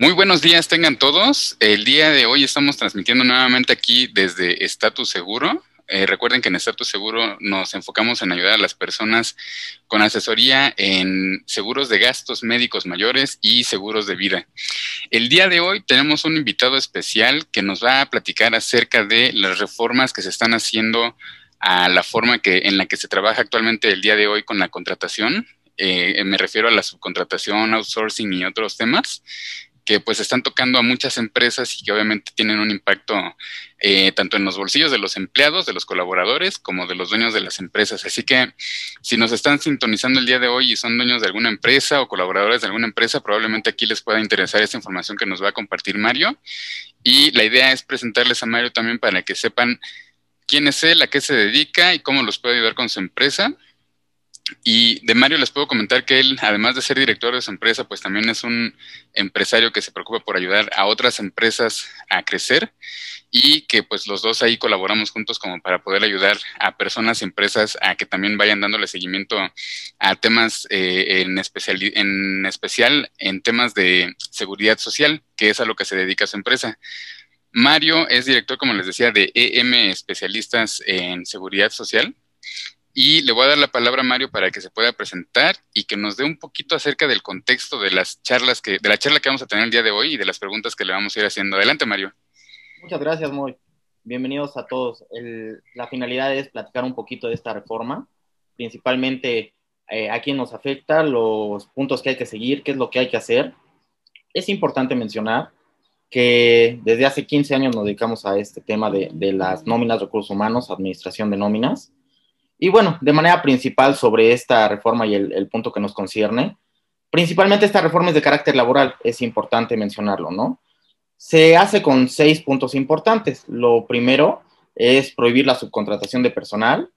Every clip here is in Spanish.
Muy buenos días tengan todos. El día de hoy estamos transmitiendo nuevamente aquí desde Estatus Seguro. Eh, recuerden que en Estatus Seguro nos enfocamos en ayudar a las personas con asesoría en seguros de gastos médicos mayores y seguros de vida. El día de hoy tenemos un invitado especial que nos va a platicar acerca de las reformas que se están haciendo a la forma que, en la que se trabaja actualmente el día de hoy con la contratación. Eh, me refiero a la subcontratación, outsourcing y otros temas que pues están tocando a muchas empresas y que obviamente tienen un impacto eh, tanto en los bolsillos de los empleados, de los colaboradores, como de los dueños de las empresas. Así que si nos están sintonizando el día de hoy y son dueños de alguna empresa o colaboradores de alguna empresa, probablemente aquí les pueda interesar esta información que nos va a compartir Mario. Y la idea es presentarles a Mario también para que sepan quién es él, a qué se dedica y cómo los puede ayudar con su empresa. Y de Mario les puedo comentar que él, además de ser director de su empresa, pues también es un empresario que se preocupa por ayudar a otras empresas a crecer y que pues los dos ahí colaboramos juntos como para poder ayudar a personas y empresas a que también vayan dándole seguimiento a temas eh, en, especial, en especial en temas de seguridad social, que es a lo que se dedica su empresa. Mario es director, como les decía, de EM Especialistas en Seguridad Social y le voy a dar la palabra a Mario para que se pueda presentar y que nos dé un poquito acerca del contexto de las charlas que, de la charla que vamos a tener el día de hoy y de las preguntas que le vamos a ir haciendo. Adelante, Mario. Muchas gracias, Moy. Bienvenidos a todos. la finalidad es platicar un poquito de esta reforma, principalmente eh, a quién nos afecta, los puntos que hay que seguir, qué es lo que hay que hacer. Es importante mencionar que desde hace 15 años nos dedicamos a este tema de, de las nóminas, recursos humanos, administración de nóminas y bueno, de manera principal sobre esta reforma y el, punto que nos concierne, principalmente esta reforma es de carácter laboral, es importante mencionarlo, ¿no? Se hace con seis puntos importantes. Lo primero es prohibir la subcontratación de personal.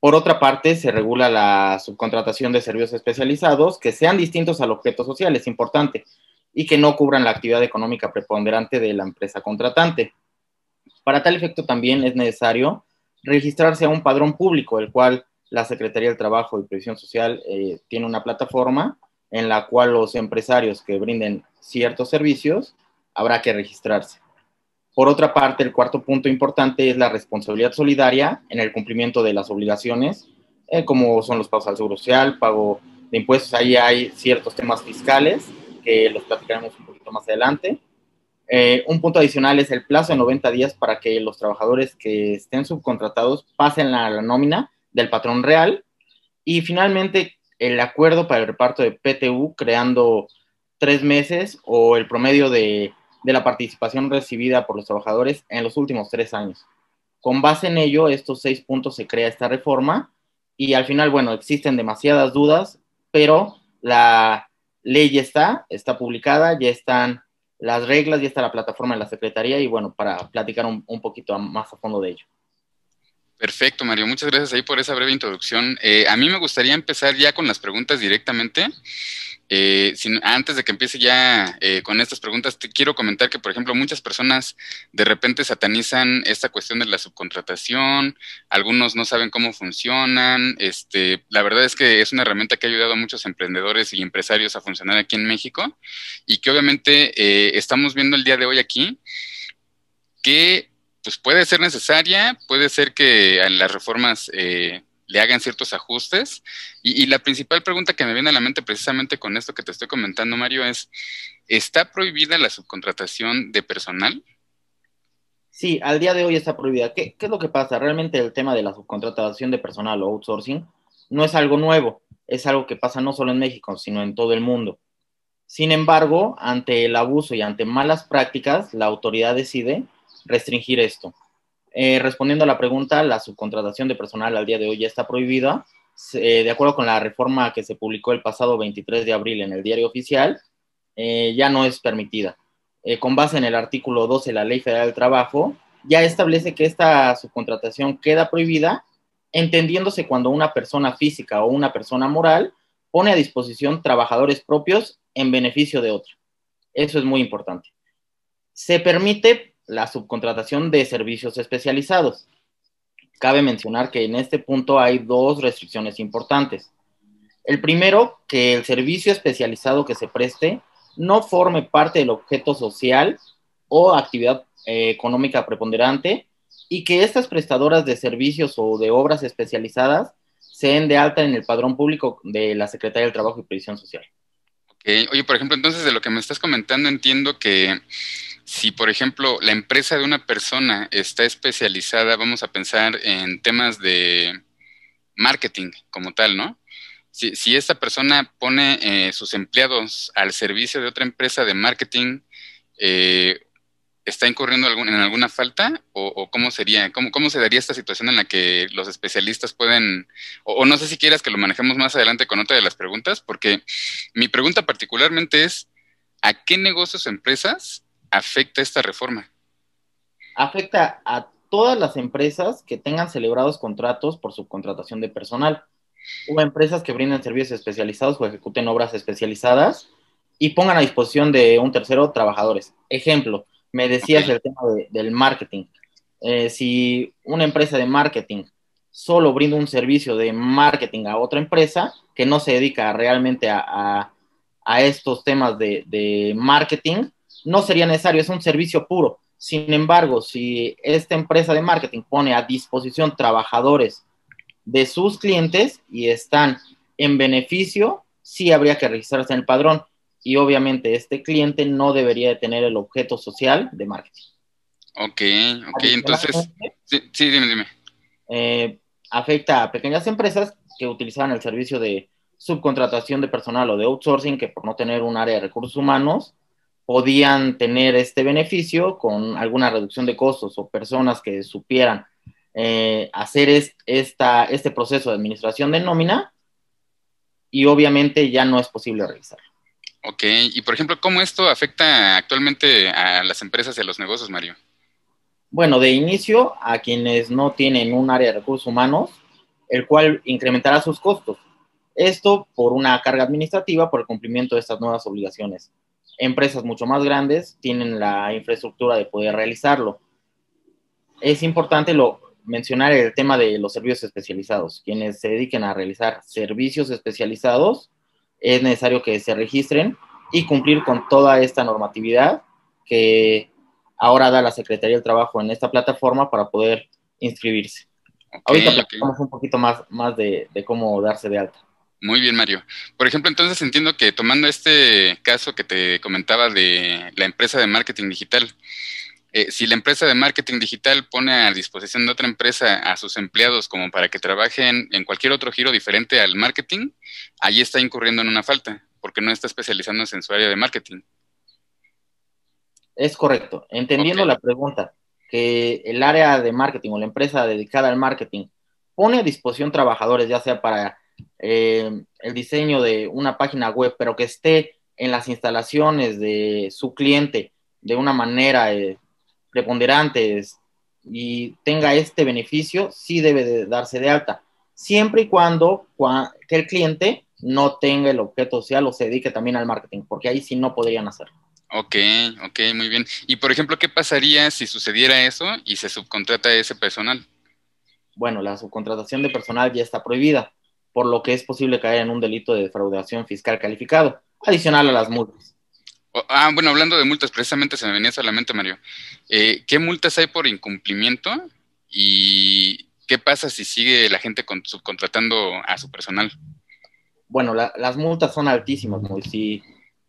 Por otra parte, se regula la subcontratación de servicios especializados que sean distintos al objeto social, es importante, y que no cubran la actividad económica preponderante de la empresa contratante. Para tal efecto también es necesario registrarse a un padrón público, el cual la Secretaría del Trabajo y Previsión Social eh, tiene una plataforma en la cual los empresarios que brinden ciertos servicios habrá que registrarse. Por otra parte, el cuarto punto importante es la responsabilidad solidaria en el cumplimiento de las obligaciones, eh, como son los pagos al seguro social, pago de impuestos. Ahí hay ciertos temas fiscales que los platicaremos un poquito más adelante. Eh, un punto adicional es el plazo de 90 días para que los trabajadores que estén subcontratados pasen a la nómina del patrón real. Y finalmente, el acuerdo para el reparto de PTU creando tres meses o el promedio de, de la participación recibida por los trabajadores en los últimos tres años. Con base en ello, estos seis puntos se crea esta reforma y al final, bueno, existen demasiadas dudas, pero la ley está, está publicada, ya están las reglas, ya está la plataforma de la Secretaría y bueno, para platicar un, poquito más a fondo de ello. Perfecto, Mario. Muchas gracias ahí por esa breve introducción. Eh, a mí me gustaría empezar ya con las preguntas directamente. Eh, antes de que empiece ya eh, con estas preguntas, te quiero comentar que, por ejemplo, muchas personas de repente satanizan esta cuestión de la subcontratación, algunos no saben cómo funcionan. Este, la verdad es que es una herramienta que ha ayudado a muchos emprendedores y empresarios a funcionar aquí en México y que obviamente estamos viendo el día de hoy aquí que pues puede ser necesaria, puede ser que las reformas le hagan ciertos ajustes. Y, la principal pregunta que me viene a la mente precisamente con esto que te estoy comentando, Mario, es, ¿está prohibida la subcontratación de personal? Sí, al día de hoy está prohibida. ¿Qué, ¿Qué, es lo que pasa? Realmente el tema de la subcontratación de personal o outsourcing no es algo nuevo, es algo que pasa no solo en México, sino en todo el mundo. Sin embargo, ante el abuso y ante malas prácticas, la autoridad decide restringir esto. Eh, respondiendo a la pregunta, la subcontratación de personal al día de hoy ya está prohibida. de acuerdo con la reforma que se publicó el pasado 23 de abril en el diario oficial, eh, ya no es permitida. Eh, con base en el artículo 12 de la Ley Federal del Trabajo, ya establece que esta subcontratación queda prohibida, entendiéndose cuando una persona física o una persona moral pone a disposición trabajadores propios en beneficio de otro. Eso es muy importante. Se permite la subcontratación de servicios especializados. Cabe mencionar que en este punto hay dos restricciones importantes. El primero, que el servicio especializado que se preste no forme parte del objeto social o actividad eh, económica preponderante y que estas prestadoras de servicios o de obras especializadas se den de alta en el padrón público de la Secretaría del Trabajo y Previsión Social. Okay. Oye, por ejemplo, entonces de lo que me estás comentando entiendo que si, por ejemplo, la empresa de una persona está especializada, vamos a pensar en temas de marketing como tal, ¿no? Si, si esta persona pone eh, sus empleados al servicio de otra empresa de marketing, eh, ¿está incurriendo en alguna falta? ¿O, cómo sería? Cómo, ¿Cómo, se daría esta situación en la que los especialistas pueden, o, no sé si quieras que lo manejemos más adelante con otra de las preguntas, porque mi pregunta particularmente es, ¿a qué negocios o empresas afecta esta reforma? Afecta a todas las empresas que tengan celebrados contratos por subcontratación de personal, o empresas que brinden servicios especializados o ejecuten obras especializadas y pongan a disposición de un tercero trabajadores. Ejemplo, me decías el tema del marketing. Eh, si una empresa de marketing solo brinda un servicio de marketing a otra empresa que no se dedica realmente a, estos temas de, marketing, no sería necesario, es un servicio puro. Sin embargo, si esta empresa de marketing pone a disposición trabajadores de sus clientes y están en beneficio, sí habría que registrarse en el padrón y obviamente este cliente no debería de tener el objeto social de marketing. Ok, ok, entonces, sí, dime, dime. Eh, afecta a pequeñas empresas que utilizaban el servicio de subcontratación de personal o de outsourcing que por no tener un área de recursos humanos podían tener este beneficio con alguna reducción de costos o personas que supieran eh, hacer esta, este proceso de administración de nómina y obviamente ya no es posible realizarlo. Ok, y por ejemplo, ¿cómo esto afecta actualmente a las empresas y a los negocios, Mario? Bueno, de inicio, a quienes no tienen un área de recursos humanos, el cual incrementará sus costos. Esto por una carga administrativa por el cumplimiento de estas nuevas obligaciones. Empresas mucho más grandes tienen la infraestructura de poder realizarlo. Es importante lo, mencionar el tema de los servicios especializados. Quienes se dediquen a realizar servicios especializados es necesario que se registren y cumplir con toda esta normatividad que ahora da la Secretaría del Trabajo en esta plataforma para poder inscribirse. Ahorita platicamos un poquito más, más de, cómo darse de alta. Muy bien, Mario. Por ejemplo, entonces entiendo que tomando este caso que te comentaba de la empresa de marketing digital, eh, si la empresa de marketing digital pone a disposición de otra empresa a sus empleados como para que trabajen en cualquier otro giro diferente al marketing, ahí está incurriendo en una falta, porque no está especializándose en su área de marketing. Es correcto. Entendiendo la pregunta, que el área de marketing o la empresa dedicada al marketing pone a disposición trabajadores, ya sea para eh, el diseño de una página web, pero que esté en las instalaciones de su cliente de una manera eh, preponderante y tenga este beneficio, sí debe de darse de alta, siempre y cuando que el cliente no tenga el objeto social o se dedique también al marketing, porque ahí sí no podrían hacerlo. Ok, ok, muy bien. Y por ejemplo, ¿qué pasaría si sucediera eso y se subcontrata a ese personal? Bueno, la subcontratación de personal ya está prohibida, por lo que es posible caer en un delito de defraudación fiscal calificado, adicional a las multas. Ah, bueno, hablando de multas, precisamente se me venía solamente, Mario. Eh, ¿Qué multas hay por incumplimiento y qué pasa si sigue la gente subcontratando a su personal? Bueno, las multas son altísimas, Si,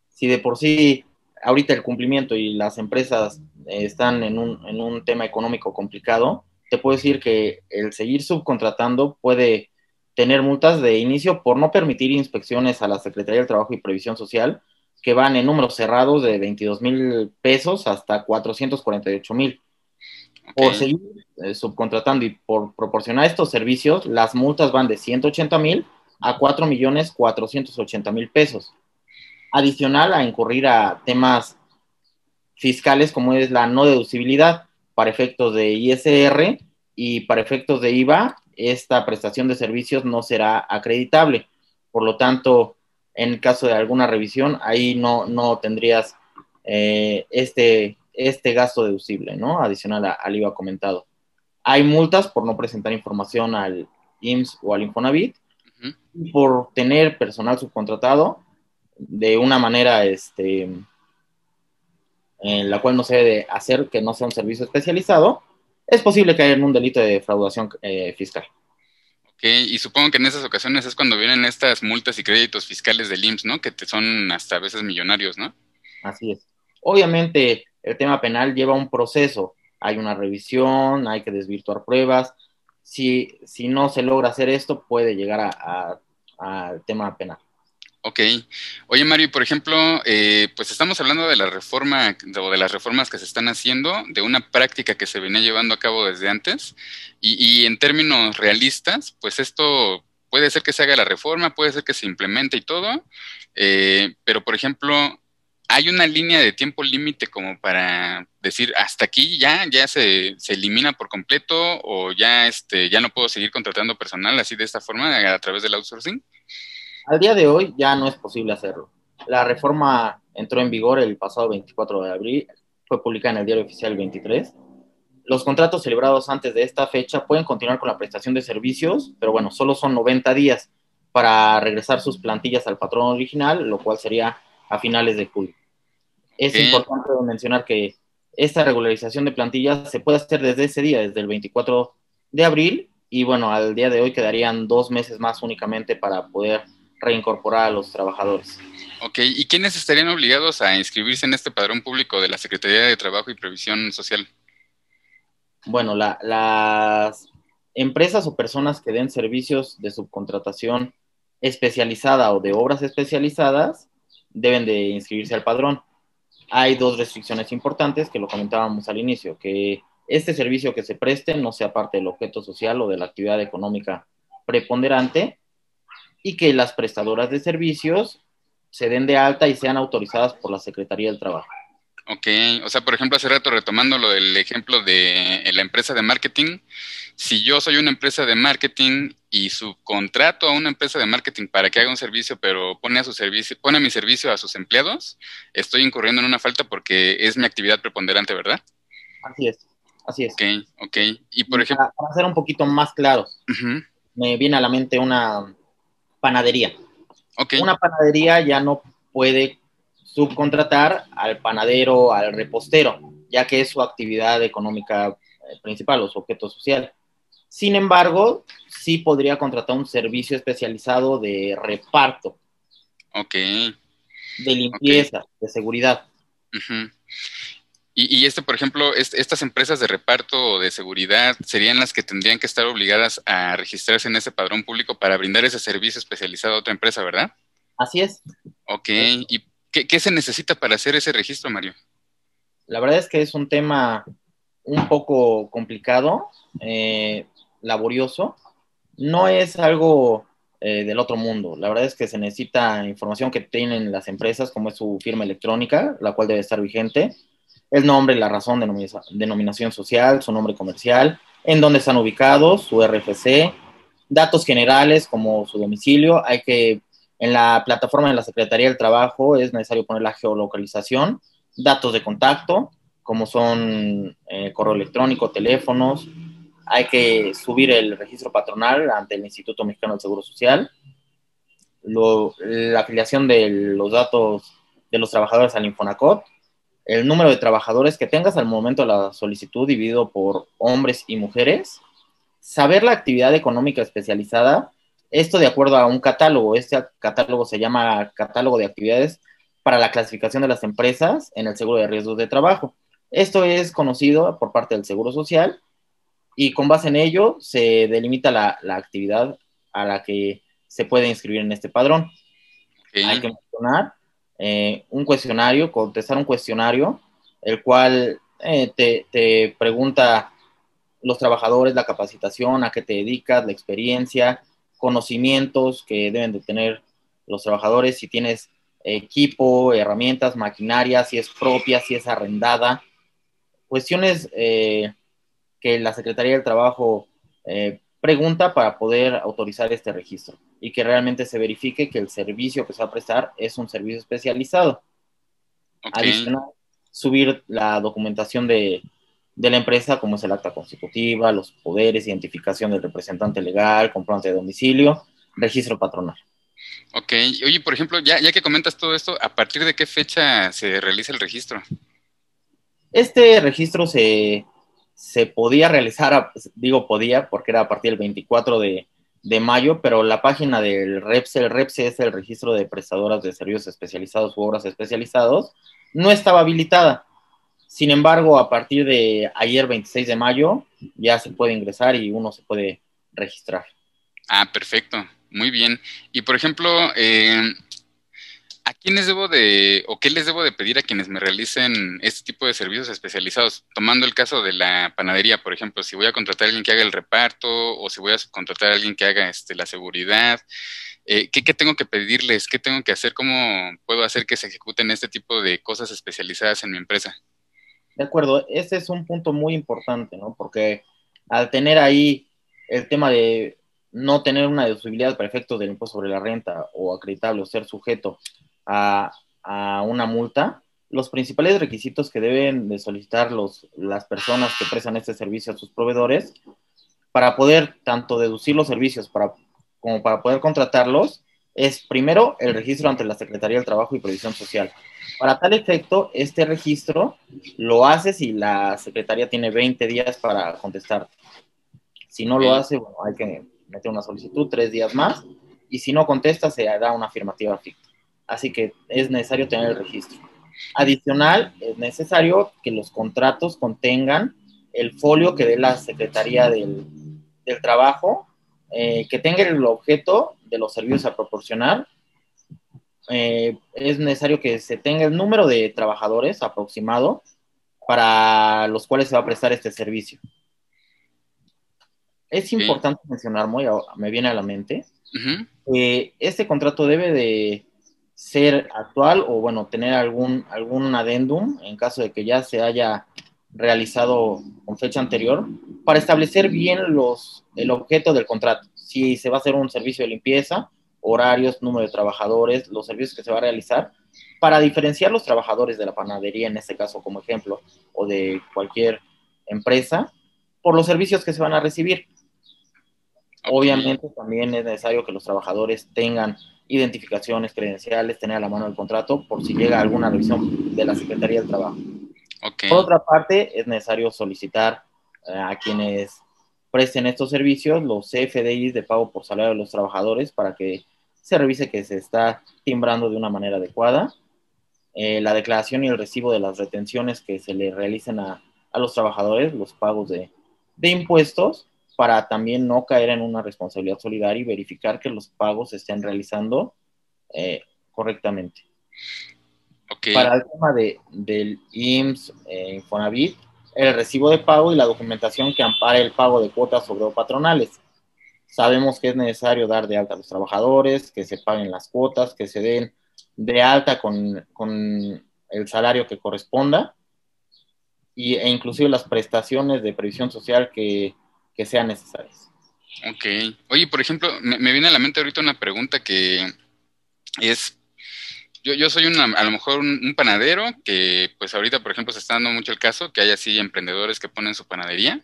si de por sí ahorita el cumplimiento y las empresas eh, están en un, en un tema económico complicado, te puedo decir que el seguir subcontratando puede tener multas de inicio por no permitir inspecciones a la Secretaría del Trabajo y Previsión Social, que van en números cerrados de 22 mil pesos hasta 448 mil. Por seguir eh, subcontratando y por proporcionar estos servicios, las multas van de 180 mil a 4 millones 480 mil pesos adicional a incurrir a temas fiscales como es la no deducibilidad para efectos de ISR y para efectos de IVA, esta prestación de servicios no será acreditable. Por lo tanto, en caso de alguna revisión, ahí no, no tendrías eh, este, este gasto deducible, ¿no? Adicional al IVA comentado. Hay multas por no presentar información al IMSS o al Infonavit, por tener personal subcontratado, de una manera este, en la cual no se debe hacer que no sea un servicio especializado, es posible caer en un delito de defraudación eh, fiscal. Y supongo que en esas ocasiones es cuando vienen estas multas y créditos fiscales del IMSS, ¿no? Que te son hasta a veces millonarios, ¿no? Así es. Obviamente, el tema penal lleva un proceso. Hay una revisión, hay que desvirtuar pruebas. Si, si no se logra hacer esto, puede llegar al tema penal. Ok. Oye, Mario, por ejemplo, eh, pues estamos hablando de la reforma o de las reformas que se están haciendo, de una práctica que se venía llevando a cabo desde antes, y, en términos realistas, pues esto puede ser que se haga la reforma, puede ser que se implemente y todo, eh, pero por ejemplo, hay una línea de tiempo límite como para decir hasta aquí ya, ya se, se, elimina por completo o ya, este, ya no puedo seguir contratando personal así de esta forma a través del outsourcing. Al día de hoy ya no es posible hacerlo. La reforma entró en vigor el pasado 24 de abril, fue publicada en el diario oficial el 23. Los contratos celebrados antes de esta fecha pueden continuar con la prestación de servicios, pero bueno, solo son 90 días para regresar sus plantillas al patrón original, lo cual sería a finales de julio. Es importante mencionar que esta regularización de plantillas se puede hacer desde ese día, desde el 24 de abril, y bueno, al día de hoy quedarían dos meses más únicamente para poder reincorporar a los trabajadores. Ok, ¿y quiénes estarían obligados a inscribirse en este padrón público de la Secretaría de Trabajo y Previsión Social? Bueno, las empresas o personas que den servicios de subcontratación especializada o de obras especializadas deben de inscribirse al padrón. Hay dos restricciones importantes que lo comentábamos al inicio, que este servicio que se preste no sea parte del objeto social o de la actividad económica preponderante y que las prestadoras de servicios se den de alta y sean autorizadas por la Secretaría del Trabajo. Ok, o sea, por ejemplo, hace rato retomando lo del ejemplo de la empresa de marketing, si yo soy una empresa de marketing y subcontrato a una empresa de marketing para que haga un servicio, pero pone a su servicio, pone mi servicio a sus empleados, estoy incurriendo en una falta porque es mi actividad preponderante, ¿verdad? Así es, así es. Ok, ok. Y por ejemplo. Para, ser un poquito más claros, me viene a la mente una, panadería. Una panadería ya no puede subcontratar al panadero, al repostero, ya que es su actividad económica eh, principal o su objeto social. Sin embargo, sí podría contratar un servicio especializado de reparto. Ok. De limpieza, de seguridad. Y, y este, por ejemplo, estas empresas de reparto o de seguridad serían las que tendrían que estar obligadas a registrarse en ese padrón público para brindar ese servicio especializado a otra empresa, ¿verdad? Así es. Ok, ¿y qué, se necesita para hacer ese registro, Mario? La verdad es que es un tema un poco complicado, eh, laborioso. No es algo eh, del otro mundo. La verdad es que se necesita información que tienen las empresas, como es su firma electrónica, la cual debe estar vigente el nombre, la razón, denominación social, su nombre comercial, en dónde están ubicados, su RFC, datos generales como su domicilio. Hay que, en la plataforma de la Secretaría del Trabajo es necesario poner la geolocalización, datos de contacto, como son eh, correo electrónico, teléfonos. Hay que subir el registro patronal ante el Instituto Mexicano del Seguro Social. la afiliación de los datos de los trabajadores al Infonacot el número de trabajadores que tengas al momento de la solicitud dividido por hombres y mujeres, saber la actividad económica especializada, esto de acuerdo a un catálogo, este catálogo se llama catálogo de actividades para la clasificación de las empresas en el seguro de riesgos de trabajo. Esto es conocido por parte del Seguro Social y con base en ello se delimita la, actividad a la que se puede inscribir en este padrón. Hay que mencionar eh, un cuestionario, contestar un cuestionario, el cual eh, te, pregunta los trabajadores, la capacitación, a qué te dedicas, la experiencia, conocimientos que deben de tener los trabajadores, si tienes equipo, herramientas, maquinaria, si es propia, si es arrendada, cuestiones eh, que la Secretaría del Trabajo pregunta para poder autorizar este registro y que realmente se verifique que el servicio que se va a prestar es un servicio especializado. Adicional, subir la documentación de, de, la empresa, como es el acta constitutiva, los poderes, identificación del representante legal, comprobante de domicilio, registro patronal. Ok, oye, por ejemplo, ya, ya que comentas todo esto, ¿a partir de qué fecha se realiza el registro? Este registro se, se podía realizar, digo podía, porque era a partir del 24 de, de mayo, pero la página del REPSE, el REPSE es el registro de prestadoras de servicios especializados u obras especializados, no estaba habilitada. Sin embargo, a partir de ayer 26 de mayo ya se puede ingresar y uno se puede registrar. Ah, perfecto, muy bien. Y por ejemplo, eh, ¿a quiénes debo de, o qué les debo de pedir a quienes me realicen este tipo de servicios especializados? Tomando el caso de la panadería, por ejemplo, si voy a contratar a alguien que haga el reparto o si voy a contratar a alguien que haga este, la seguridad, eh, ¿qué, ¿qué, tengo que pedirles? ¿Qué tengo que hacer? ¿Cómo puedo hacer que se ejecuten este tipo de cosas especializadas en mi empresa? De acuerdo, ese es un punto muy importante, ¿no? Porque al tener ahí el tema de no tener una deducibilidad para efectos del impuesto sobre la renta o acreditable o ser sujeto a, a, una multa, los principales requisitos que deben de solicitar los, las personas que prestan este servicio a sus proveedores para poder tanto deducir los servicios para como para poder contratarlos, es primero el registro ante la Secretaría del Trabajo y Previsión Social. Para tal efecto, este registro lo hace si la Secretaría tiene 20 días para contestar. Si no lo hace, bueno, hay que meter una solicitud tres días más y si no contesta, se da una afirmativa ficta. Así que es necesario tener el registro. Adicional, es necesario que los contratos contengan el folio que dé la Secretaría del, del Trabajo eh, que tenga el objeto de los servicios a proporcionar. Eh, es necesario que se tenga el número de trabajadores aproximado para los cuales se va a prestar este servicio. Es importante mencionar, muy, me viene a la mente, que este contrato debe de ser actual o, bueno, tener algún, algún adendum en caso de que ya se haya realizado con fecha anterior para establecer bien los, el objeto del contrato. Si se va a hacer un servicio de limpieza, horarios, número de trabajadores, los servicios que se va a realizar, para diferenciar los trabajadores de la panadería, en este caso como ejemplo, o de cualquier empresa, por los servicios que se van a recibir. Obviamente también es necesario que los trabajadores tengan identificaciones, credenciales, tener a la mano el contrato por si llega alguna revisión de la Secretaría del Trabajo. Por otra parte, es necesario solicitar eh, a quienes presten estos servicios los CFDIs de pago por salario de los trabajadores para que se revise que se está timbrando de una manera adecuada. Eh, la declaración y el recibo de las retenciones que se le realicen a, a los trabajadores, los pagos de, de, impuestos, para también no caer en una responsabilidad solidaria y verificar que los pagos se estén realizando eh, correctamente. Para el tema de, del IMSS, eh, Infonavit, el recibo de pago y la documentación que ampare el pago de cuotas sobre patronales. Sabemos que es necesario dar de alta a los trabajadores, que se paguen las cuotas, que se den de alta con, con el salario que corresponda y, e inclusive las prestaciones de previsión social que, que sean necesarias. Ok. Oye, por ejemplo, me, viene a la mente ahorita una pregunta que es yo, yo soy una, a lo mejor un, panadero que pues ahorita, por ejemplo, se está dando mucho el caso que hay así emprendedores que ponen su panadería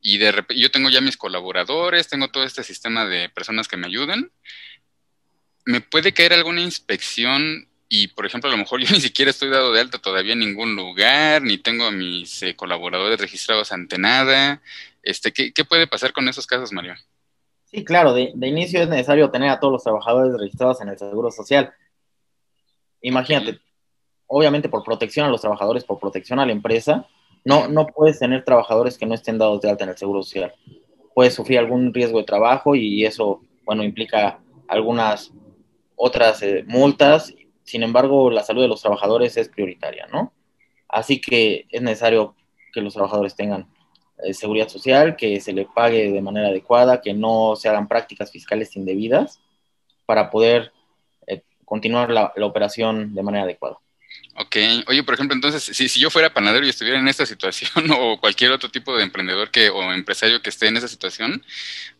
y de repente yo tengo ya mis colaboradores, tengo todo este sistema de personas que me ayudan. ¿Me puede caer alguna inspección y, por ejemplo, a lo mejor yo ni siquiera estoy dado de alta todavía en ningún lugar, ni tengo a mis eh, colaboradores registrados ante nada? Este, ¿qué, ¿Qué puede pasar con esos casos, Mario? Sí, claro, de, de, inicio es necesario tener a todos los trabajadores registrados en el Seguro Social. Imagínate, obviamente por protección a los trabajadores, por protección a la empresa, no, no puedes tener trabajadores que no estén dados de alta en el Seguro Social. Puedes sufrir algún riesgo de trabajo y eso, bueno, implica algunas otras eh, multas. Sin embargo, la salud de los trabajadores es prioritaria, ¿no? Así que es necesario que los trabajadores tengan eh, seguridad social, que se le pague de manera adecuada, que no se hagan prácticas fiscales indebidas para poder continuar la, la, operación de manera adecuada. Ok, oye, por ejemplo, entonces, si, si, yo fuera panadero y estuviera en esta situación, o cualquier otro tipo de emprendedor que, o empresario que esté en esa situación,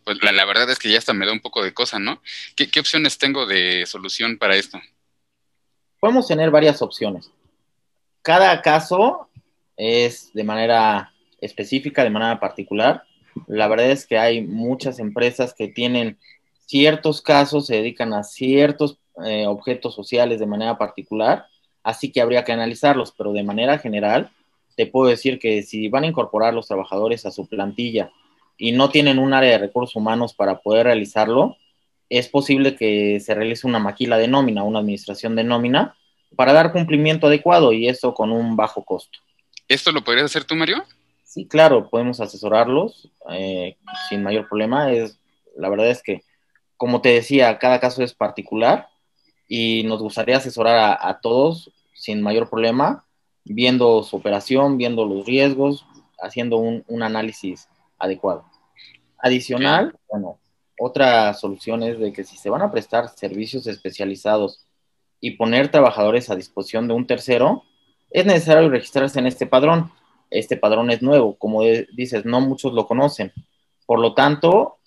pues la, la verdad es que ya hasta me da un poco de cosa, ¿no? ¿Qué, ¿Qué, opciones tengo de solución para esto? Podemos tener varias opciones. Cada caso es de manera específica, de manera particular. La verdad es que hay muchas empresas que tienen ciertos casos se dedican a ciertos eh, objetos sociales de manera particular, así que habría que analizarlos, pero de manera general te puedo decir que si van a incorporar los trabajadores a su plantilla y no tienen un área de recursos humanos para poder realizarlo, es posible que se realice una maquila de nómina, una administración de nómina, para dar cumplimiento adecuado y esto con un bajo costo. ¿Esto lo podrías hacer tú, Mario? Sí, claro, podemos asesorarlos eh, sin mayor problema. Es, la verdad es que, como te decía, cada caso es particular y nos gustaría asesorar a todos sin mayor problema viendo su operación, viendo los riesgos, haciendo un, análisis adecuado. Adicional, bueno, otra solución es de que si se van a prestar servicios especializados y poner trabajadores a disposición de un tercero, es necesario registrarse en este padrón. Este padrón es nuevo, como dices, no muchos lo conocen. Por lo tanto,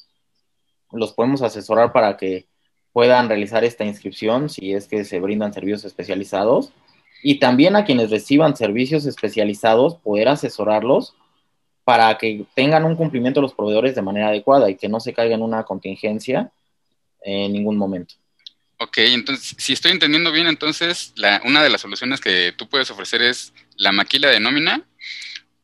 los podemos asesorar para que puedan realizar esta inscripción si es que se brindan servicios especializados y también a quienes reciban servicios especializados, poder asesorarlos para que tengan un cumplimiento de los proveedores de manera adecuada y que no se caiga en una contingencia en ningún momento. Ok, entonces, si estoy entendiendo bien, entonces la, una de las soluciones que tú puedes ofrecer es la maquila de nómina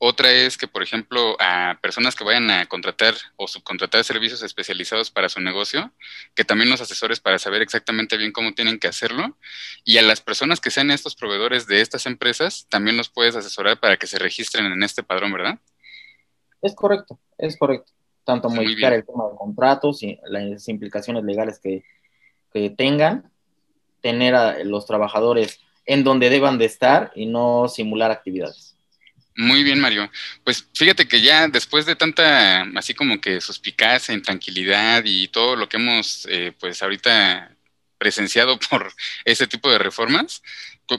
otra es que, por ejemplo, a personas que vayan a contratar o subcontratar servicios especializados para su negocio, que también los asesores para saber exactamente bien cómo tienen que hacerlo. Y a las personas que sean estos proveedores de estas empresas, también los puedes asesorar para que se registren en este padrón, ¿verdad? Es correcto, es correcto. Tanto modificar el tema de contratos y las implicaciones legales que, que tengan, tener a los trabajadores en donde deban de estar y no simular actividades. Muy bien, Mario. Pues fíjate que ya después de tanta, así como que suspicacia, intranquilidad y todo lo que hemos, eh, pues ahorita presenciado por ese tipo de reformas,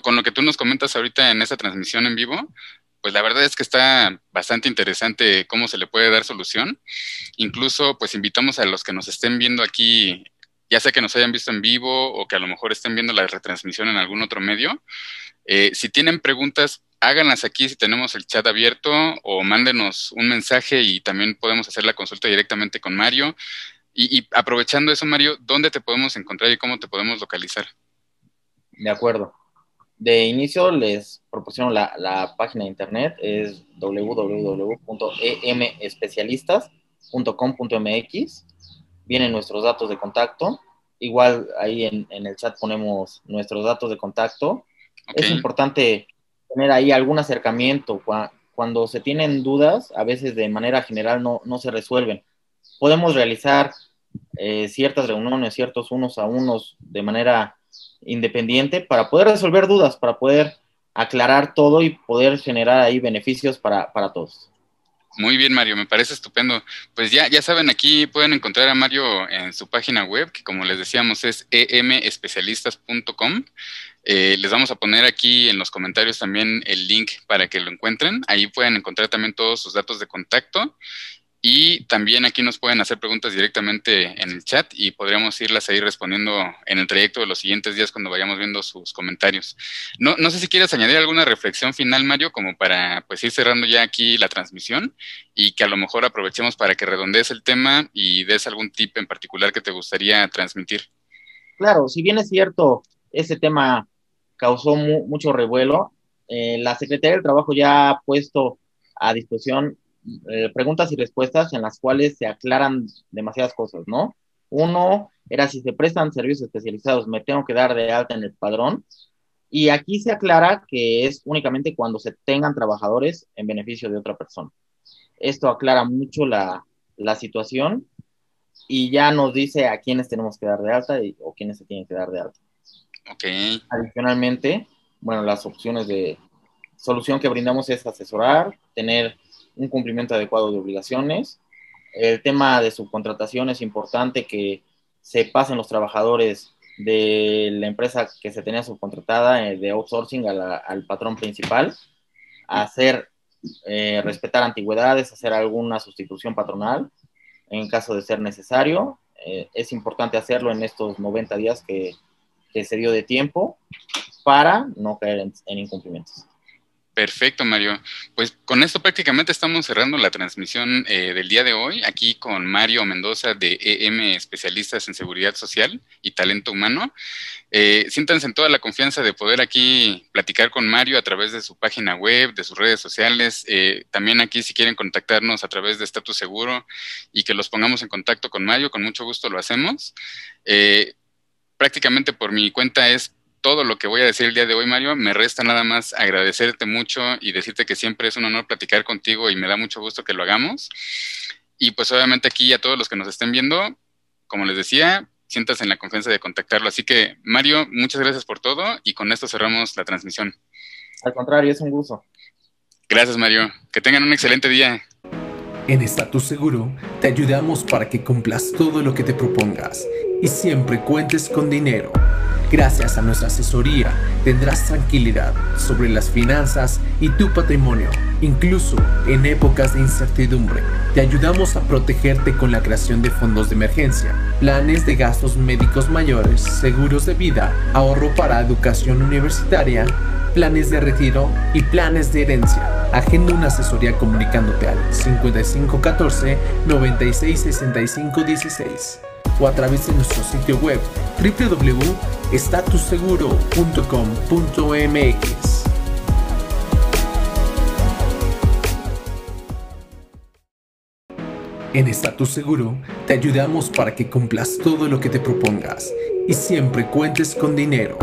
con, lo que tú nos comentas ahorita en esta transmisión en vivo, pues la verdad es que está bastante interesante cómo se le puede dar solución. Incluso, pues invitamos a los que nos estén viendo aquí, ya sea que nos hayan visto en vivo o que a lo mejor estén viendo la retransmisión en algún otro medio, eh, si tienen preguntas, háganlas aquí si tenemos el chat abierto o mándenos un mensaje y también podemos hacer la consulta directamente con Mario. Y, aprovechando eso, Mario, ¿dónde te podemos encontrar y cómo te podemos localizar? De acuerdo. De inicio les proporciono la, página de internet, es www.emespecialistas.com.mx. Vienen nuestros datos de contacto. Igual ahí en, en, el chat ponemos nuestros datos de contacto. Es importante tener ahí algún acercamiento. Cuando se tienen dudas, a veces de manera general no, se resuelven. Podemos realizar eh, ciertas reuniones, ciertos unos a unos de manera independiente para poder resolver dudas, para poder aclarar todo y poder generar ahí beneficios para, para todos. Muy bien, Mario, me parece estupendo. Pues ya, ya saben, aquí pueden encontrar a Mario en su página web, que como les decíamos es emespecialistas.com. Eh, les vamos a poner aquí en los comentarios también el link para que lo encuentren. Ahí pueden encontrar también todos sus datos de contacto y también aquí nos pueden hacer preguntas directamente en el chat y podríamos irlas ahí respondiendo en el trayecto de los siguientes días cuando vayamos viendo sus comentarios. No, no sé si quieres añadir alguna reflexión final, Mario, como para pues ir cerrando ya aquí la transmisión y que a lo mejor aprovechemos para que redondees el tema y des algún tip en particular que te gustaría transmitir. Claro, si bien es cierto, ese tema causó mucho revuelo, eh, la Secretaría del Trabajo ya ha puesto a disposición eh, preguntas y respuestas en las cuales se aclaran demasiadas cosas, ¿no? Uno era si se prestan servicios especializados, me tengo que dar de alta en el padrón. Y aquí se aclara que es únicamente cuando se tengan trabajadores en beneficio de otra persona. Esto aclara mucho la, la situación y ya nos dice a quiénes tenemos que dar de alta y, o quiénes se tienen que dar de alta. Okay. Adicionalmente, bueno, las opciones de solución que brindamos es asesorar, tener un cumplimiento adecuado de obligaciones. El tema de subcontratación es importante que se pasen los trabajadores de la empresa que se tenía subcontratada eh, de outsourcing al patrón principal, hacer eh, respetar antigüedades, hacer alguna sustitución patronal en caso de ser necesario. Eh, es importante hacerlo en estos 90 días que, se dio de tiempo para no caer en incumplimientos. Perfecto, Mario. Pues con esto prácticamente estamos cerrando la transmisión eh, del día de hoy, aquí con Mario Mendoza de EM Especialistas en Seguridad Social y Talento Humano. Eh, siéntanse en toda la confianza de poder aquí platicar con Mario a través de su página web, de sus redes sociales. Eh, también aquí si quieren contactarnos a través de Estatus Seguro y que los pongamos en contacto con Mario, con mucho gusto lo hacemos. prácticamente por mi cuenta es todo lo que voy a decir el día de hoy, Mario. Me resta nada más agradecerte mucho y decirte que siempre es un honor platicar contigo y me da mucho gusto que lo hagamos. Y pues obviamente aquí a todos los que nos estén viendo, como les decía, sientas en la confianza de contactarlo. Así que, Mario, muchas gracias por todo y con esto cerramos la transmisión. Al contrario, es un gusto. Gracias, Mario. Que tengan un excelente día. En Estatus Seguro te ayudamos para que cumplas todo lo que te propongas y siempre cuentes con dinero. Gracias a nuestra asesoría tendrás tranquilidad sobre las finanzas y tu patrimonio, incluso en épocas de incertidumbre. Te ayudamos a protegerte con la creación de fondos de emergencia, planes de gastos médicos mayores, seguros de vida, ahorro para educación universitaria, planes de retiro y planes de herencia. Agenda una asesoría comunicándote al 5514 966516 o a través de nuestro sitio web www.statusseguro.com.mx. En Estatus Seguro te ayudamos para que cumplas todo lo que te propongas y siempre cuentes con dinero.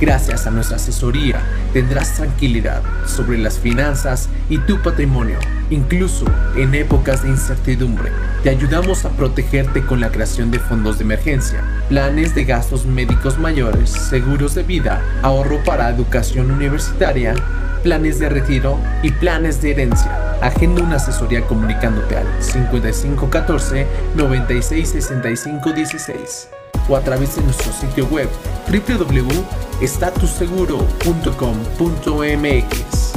Gracias a nuestra asesoría tendrás tranquilidad sobre las finanzas y tu patrimonio, incluso en épocas de incertidumbre. Te ayudamos a protegerte con la creación de fondos de emergencia, planes de gastos médicos mayores, seguros de vida, ahorro para educación universitaria, planes de retiro y planes de herencia. Agenda una asesoría comunicándote al 5514 966516 o a través de nuestro sitio web www.statusseguro.com.mx.